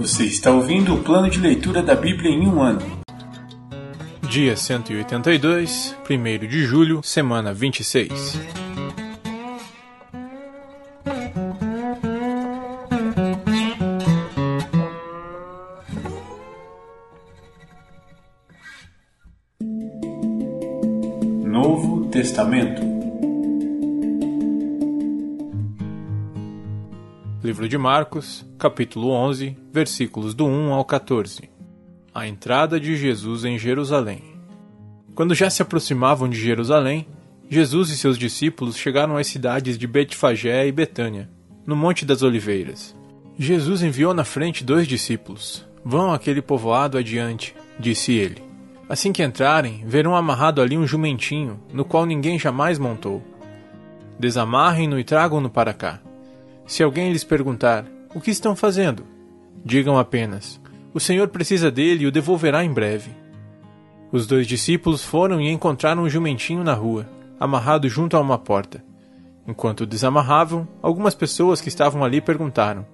Você está ouvindo o plano de leitura da Bíblia em um ano. Dia 182, 1 de julho, semana 26. Novo Testamento. Livro de Marcos, capítulo 11, versículos do 1 ao 14. A entrada de Jesus em Jerusalém. Quando já se aproximavam de Jerusalém, Jesus e seus discípulos chegaram às cidades de Betfagé e Betânia, no Monte das Oliveiras. Jesus enviou na frente dois discípulos. Vão àquele povoado adiante, disse ele. Assim que entrarem, verão amarrado ali um jumentinho, no qual ninguém jamais montou. Desamarrem-no e tragam-no para cá. Se alguém lhes perguntar: O que estão fazendo? Digam apenas: O Senhor precisa dele e o devolverá em breve. Os dois discípulos foram e encontraram um jumentinho na rua, amarrado junto a uma porta. Enquanto desamarravam, algumas pessoas que estavam ali perguntaram: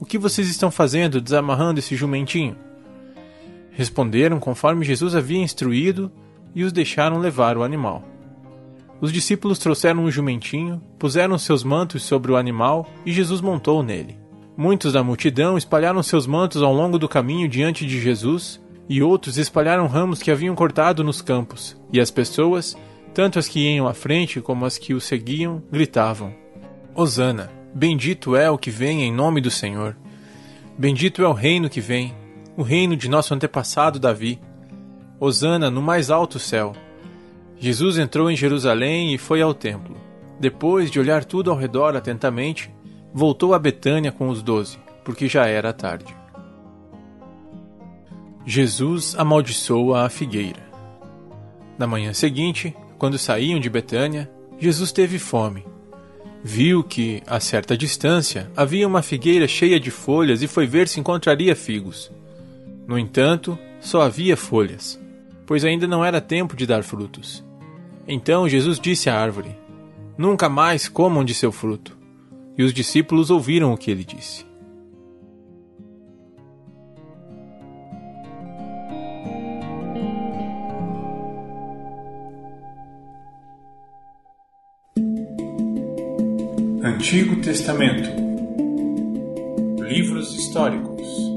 O que vocês estão fazendo desamarrando esse jumentinho? Responderam conforme Jesus havia instruído e os deixaram levar o animal. Os discípulos trouxeram um jumentinho, puseram seus mantos sobre o animal e Jesus montou nele. Muitos da multidão espalharam seus mantos ao longo do caminho diante de Jesus, e outros espalharam ramos que haviam cortado nos campos, e as pessoas, tanto as que iam à frente como as que o seguiam, gritavam: Hosana! Bendito é o que vem em nome do Senhor! Bendito é o reino que vem, o reino de nosso antepassado Davi! Hosana no mais alto céu! Jesus entrou em Jerusalém e foi ao templo. Depois de olhar tudo ao redor atentamente, voltou a Betânia com os doze, porque já era tarde. Jesus amaldiçoa a figueira. Na manhã seguinte, quando saíam de Betânia, Jesus teve fome. Viu que, a certa distância, havia uma figueira cheia de folhas e foi ver se encontraria figos. No entanto, só havia folhas, pois ainda não era tempo de dar frutos. Então Jesus disse à árvore: Nunca mais comam de seu fruto. E os discípulos ouviram o que ele disse. Antigo Testamento. Livros históricos.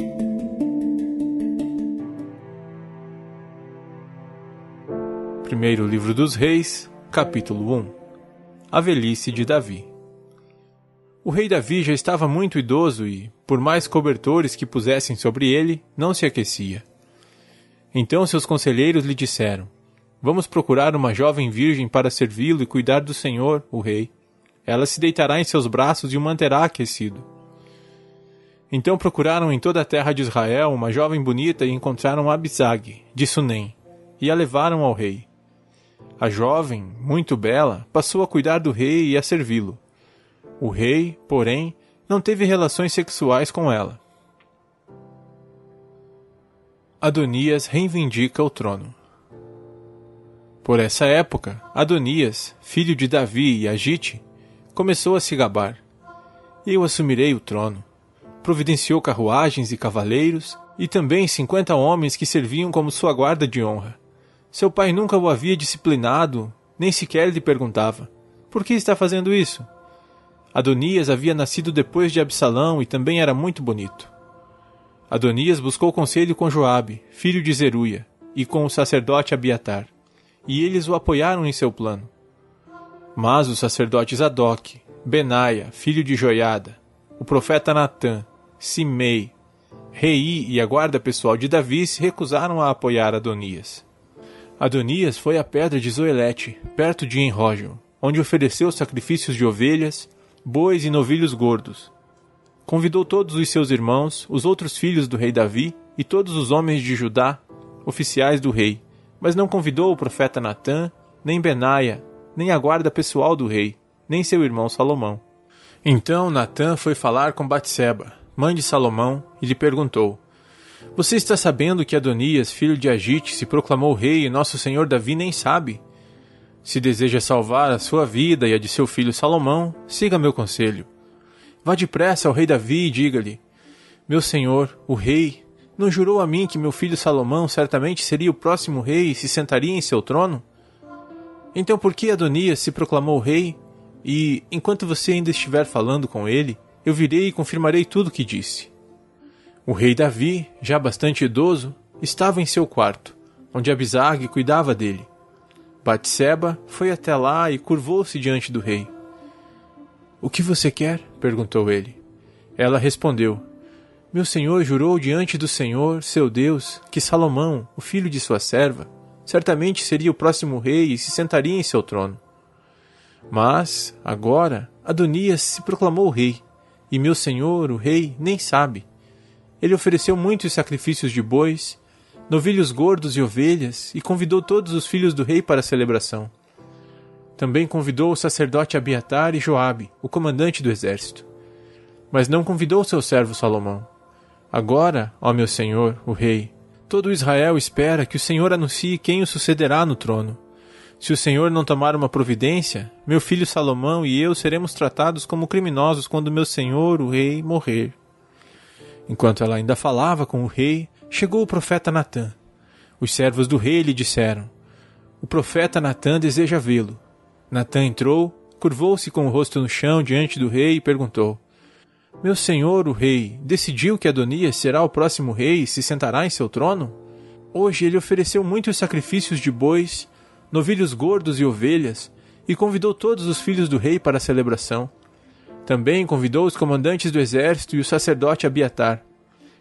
Primeiro livro dos Reis, capítulo 1 A velhice de Davi. O rei Davi já estava muito idoso e, por mais cobertores que pusessem sobre ele, não se aquecia. Então seus conselheiros lhe disseram: Vamos procurar uma jovem virgem para servi-lo e cuidar do Senhor, o rei. Ela se deitará em seus braços e o manterá aquecido. Então procuraram em toda a terra de Israel uma jovem bonita e encontraram Abisag, de Sunem, e a levaram ao rei. A jovem, muito bela, passou a cuidar do rei e a servi-lo. O rei, porém, não teve relações sexuais com ela. Adonias reivindica o trono. Por essa época, Adonias, filho de Davi e Agite, começou a se gabar. Eu assumirei o trono. Providenciou carruagens e cavaleiros, e também cinquenta homens que serviam como sua guarda de honra. Seu pai nunca o havia disciplinado, nem sequer lhe perguntava: Por que está fazendo isso? Adonias havia nascido depois de Absalão e também era muito bonito. Adonias buscou conselho com Joabe, filho de Zeruia, e com o sacerdote Abiatar, e eles o apoiaram em seu plano. Mas os sacerdotes Adoc, Benaia, filho de Joiada, o profeta Natã, Simei, Rei e a guarda pessoal de Davi se recusaram a apoiar Adonias. Adonias foi à pedra de Zoelete, perto de Enrógio, onde ofereceu sacrifícios de ovelhas, bois e novilhos gordos. Convidou todos os seus irmãos, os outros filhos do rei Davi e todos os homens de Judá, oficiais do rei, mas não convidou o profeta Natã, nem Benaia, nem a guarda pessoal do rei, nem seu irmão Salomão. Então Natã foi falar com Batseba, mãe de Salomão, e lhe perguntou: você está sabendo que Adonias, filho de Agite, se proclamou rei e nosso senhor Davi nem sabe? Se deseja salvar a sua vida e a de seu filho Salomão, siga meu conselho. Vá depressa ao rei Davi e diga-lhe: Meu senhor, o rei, não jurou a mim que meu filho Salomão certamente seria o próximo rei e se sentaria em seu trono? Então por que Adonias se proclamou rei? E, enquanto você ainda estiver falando com ele, eu virei e confirmarei tudo o que disse. O rei Davi, já bastante idoso, estava em seu quarto, onde Abisag cuidava dele. Batseba foi até lá e curvou-se diante do rei. O que você quer? perguntou ele. Ela respondeu: Meu senhor jurou diante do Senhor, seu Deus, que Salomão, o filho de sua serva, certamente seria o próximo rei e se sentaria em seu trono. Mas, agora, Adonias se proclamou rei, e meu senhor, o rei, nem sabe. Ele ofereceu muitos sacrifícios de bois, novilhos gordos e ovelhas, e convidou todos os filhos do rei para a celebração. Também convidou o sacerdote Abiatar e Joabe, o comandante do exército. Mas não convidou seu servo Salomão. Agora, ó meu senhor, o rei, todo Israel espera que o Senhor anuncie quem o sucederá no trono. Se o Senhor não tomar uma providência, meu filho Salomão e eu seremos tratados como criminosos quando meu senhor, o rei, morrer. Enquanto ela ainda falava com o rei, chegou o profeta Natã. Os servos do rei lhe disseram: O profeta Natã deseja vê-lo. Natã entrou, curvou-se com o rosto no chão diante do rei e perguntou: Meu senhor, o rei, decidiu que Adonias será o próximo rei e se sentará em seu trono? Hoje ele ofereceu muitos sacrifícios de bois, novilhos gordos e ovelhas, e convidou todos os filhos do rei para a celebração. Também convidou os comandantes do exército e o sacerdote Abiatar.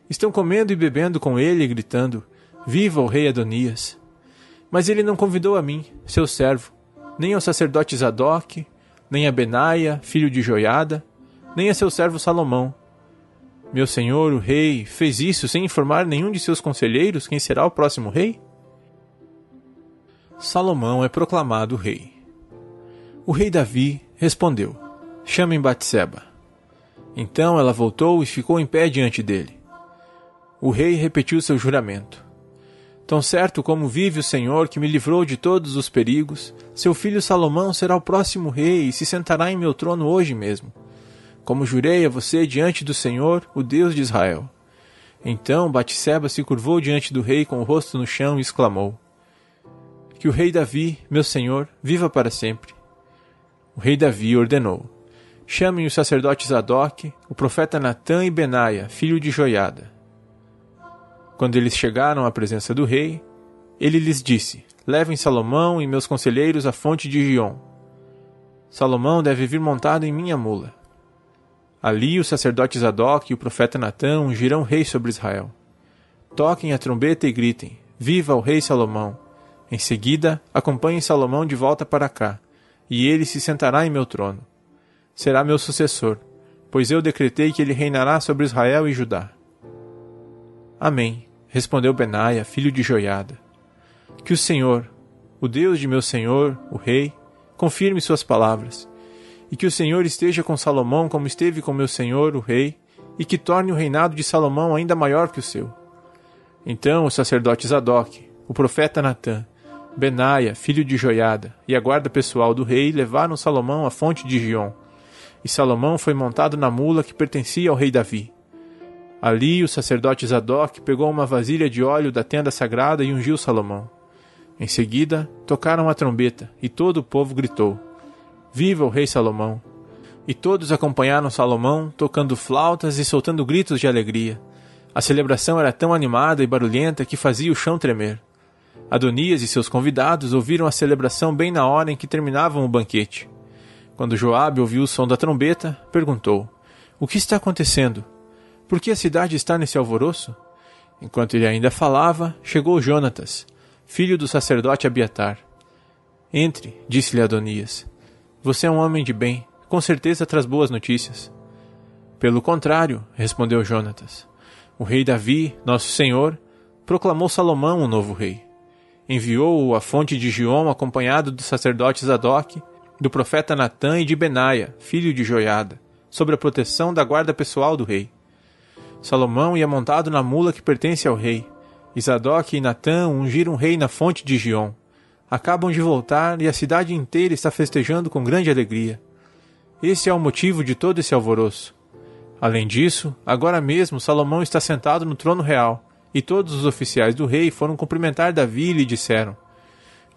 Estão comendo e bebendo com ele e gritando: Viva o rei Adonias! Mas ele não convidou a mim, seu servo, nem ao sacerdote Zadok, nem a Benaia, filho de Joiada, nem a seu servo Salomão. Meu senhor, o rei, fez isso sem informar nenhum de seus conselheiros quem será o próximo rei? Salomão é proclamado rei. O rei Davi respondeu: Chamem Batseba. Então ela voltou e ficou em pé diante dele. O rei repetiu seu juramento. Tão certo como vive o Senhor que me livrou de todos os perigos, seu filho Salomão será o próximo rei e se sentará em meu trono hoje mesmo. Como jurei a você diante do Senhor, o Deus de Israel. Então Batseba se curvou diante do rei com o rosto no chão e exclamou: Que o rei Davi, meu senhor, viva para sempre. O rei Davi ordenou: Chamem os sacerdotes Zadok, o profeta Natã e Benaia, filho de Joiada. Quando eles chegaram à presença do rei, ele lhes disse: Levem Salomão e meus conselheiros à fonte de Gion. Salomão deve vir montado em minha mula. Ali os sacerdotes Zadok e o profeta Natã ungirão rei sobre Israel. Toquem a trombeta e gritem: Viva o rei Salomão! Em seguida, acompanhem Salomão de volta para cá, e ele se sentará em meu trono será meu sucessor, pois eu decretei que ele reinará sobre Israel e Judá. Amém, respondeu Benaia, filho de Joiada. Que o Senhor, o Deus de meu senhor, o rei, confirme suas palavras, e que o Senhor esteja com Salomão como esteve com meu senhor, o rei, e que torne o reinado de Salomão ainda maior que o seu. Então o sacerdote Zadok, o profeta Natã, Benaia, filho de Joiada, e a guarda pessoal do rei levaram Salomão à fonte de Gion, e Salomão foi montado na mula que pertencia ao rei Davi. Ali o sacerdote Zadok pegou uma vasilha de óleo da tenda sagrada e ungiu Salomão. Em seguida, tocaram a trombeta, e todo o povo gritou: Viva o rei Salomão! E todos acompanharam Salomão, tocando flautas e soltando gritos de alegria. A celebração era tão animada e barulhenta que fazia o chão tremer. Adonias e seus convidados ouviram a celebração bem na hora em que terminavam o banquete. Quando Joabe ouviu o som da trombeta, perguntou: O que está acontecendo? Por que a cidade está nesse alvoroço? Enquanto ele ainda falava, chegou Jonatas, filho do sacerdote Abiatar. Entre, disse-lhe Adonias. Você é um homem de bem, com certeza traz boas notícias. Pelo contrário, respondeu Jonatas. O rei Davi, nosso senhor, proclamou Salomão um novo rei. Enviou-o à fonte de Gion acompanhado do sacerdote Zadok do profeta Natã e de Benaia, filho de Joiada, sobre a proteção da guarda pessoal do rei. Salomão ia montado na mula que pertence ao rei. Isadoc e Natã ungiram o rei na fonte de Gion. Acabam de voltar e a cidade inteira está festejando com grande alegria. Esse é o motivo de todo esse alvoroço. Além disso, agora mesmo Salomão está sentado no trono real, e todos os oficiais do rei foram cumprimentar Davi e lhe disseram: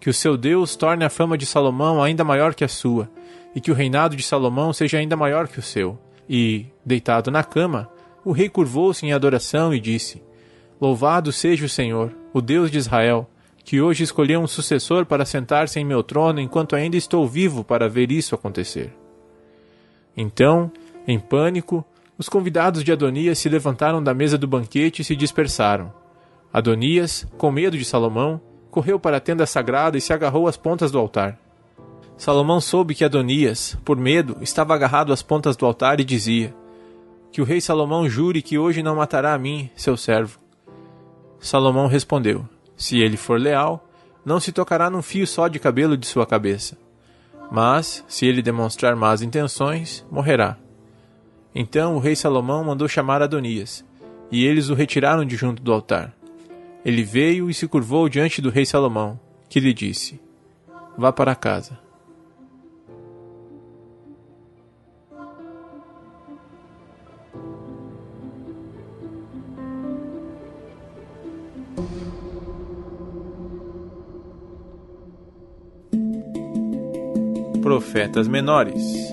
Que o seu Deus torne a fama de Salomão ainda maior que a sua, e que o reinado de Salomão seja ainda maior que o seu. E, deitado na cama, o rei curvou-se em adoração e disse: Louvado seja o Senhor, o Deus de Israel, que hoje escolheu um sucessor para sentar-se em meu trono enquanto ainda estou vivo para ver isso acontecer. Então, em pânico, os convidados de Adonias se levantaram da mesa do banquete e se dispersaram. Adonias, com medo de Salomão, correu para a tenda sagrada e se agarrou às pontas do altar. Salomão soube que Adonias, por medo, estava agarrado às pontas do altar e dizia: Que o rei Salomão jure que hoje não matará a mim, seu servo. Salomão respondeu: Se ele for leal, não se tocará num fio só de cabelo de sua cabeça. Mas, se ele demonstrar más intenções, morrerá. Então o rei Salomão mandou chamar Adonias, e eles o retiraram de junto do altar. Ele veio e se curvou diante do rei Salomão, que lhe disse: Vá para casa. profetas menores.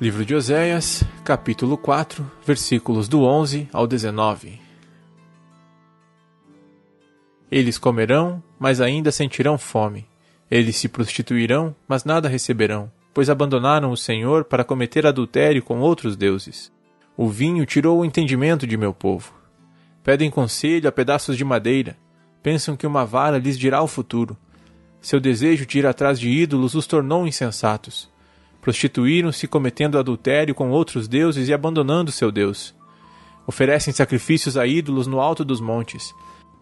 Livro de Oséias, capítulo 4, versículos do 11 ao 19. Eles comerão, mas ainda sentirão fome. Eles se prostituirão, mas nada receberão, pois abandonaram o Senhor para cometer adultério com outros deuses. O vinho tirou o entendimento de meu povo. Pedem conselho a pedaços de madeira, Pensam que uma vara lhes dirá o futuro. Seu desejo de ir atrás de ídolos os tornou insensatos. Prostituíram-se cometendo adultério com outros deuses e abandonando seu Deus. Oferecem sacrifícios a ídolos no alto dos montes.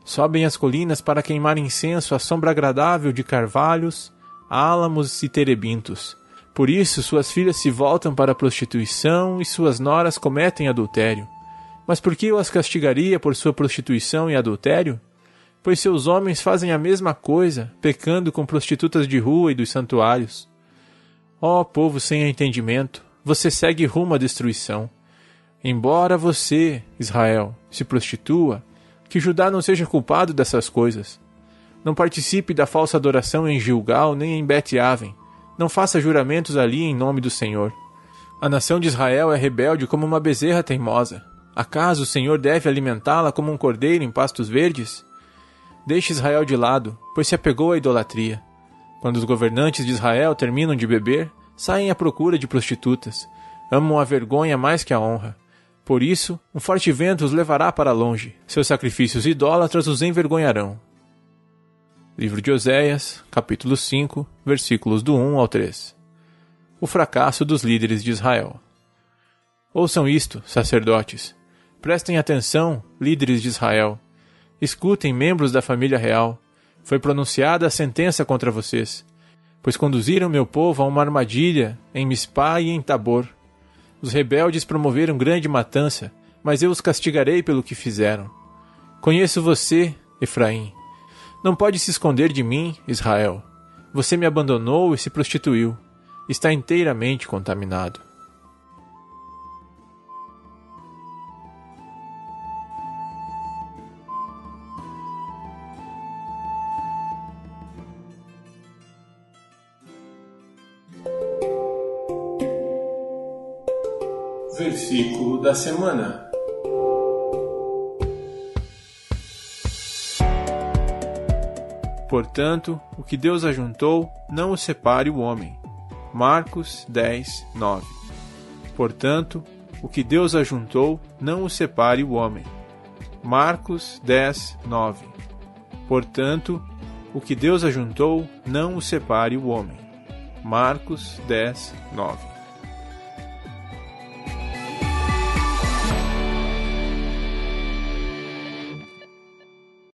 Sobem as colinas para queimar incenso à sombra agradável de carvalhos, álamos e terebintos. Por isso suas filhas se voltam para a prostituição e suas noras cometem adultério. Mas por que eu as castigaria por sua prostituição e adultério? pois seus homens fazem a mesma coisa, pecando com prostitutas de rua e dos santuários. Ó oh, povo sem entendimento, você segue rumo à destruição. Embora você, Israel, se prostitua, que Judá não seja culpado dessas coisas. Não participe da falsa adoração em Gilgal nem em Bet-Aven. Não faça juramentos ali em nome do Senhor. A nação de Israel é rebelde como uma bezerra teimosa. Acaso o Senhor deve alimentá-la como um cordeiro em pastos verdes? Deixe Israel de lado, pois se apegou à idolatria. Quando os governantes de Israel terminam de beber, saem à procura de prostitutas. Amam a vergonha mais que a honra. Por isso, um forte vento os levará para longe. Seus sacrifícios idólatras os envergonharão. Livro de Oséias, capítulo 5, versículos do 1 ao 3. O fracasso dos líderes de Israel. Ouçam isto, sacerdotes. Prestem atenção, líderes de Israel. Escutem, membros da família real. Foi pronunciada a sentença contra vocês, pois conduziram meu povo a uma armadilha em Mispá e em Tabor. Os rebeldes promoveram grande matança, mas eu os castigarei pelo que fizeram. Conheço você, Efraim. Não pode se esconder de mim, Israel. Você me abandonou e se prostituiu. Está inteiramente contaminado. Da semana. Portanto, o que Deus ajuntou, não o separe o homem. Marcos 10, 9. Portanto, o que Deus ajuntou, não o separe o homem. Marcos 10, 9. Portanto, o que Deus ajuntou, não o separe o homem. Marcos 10, 9.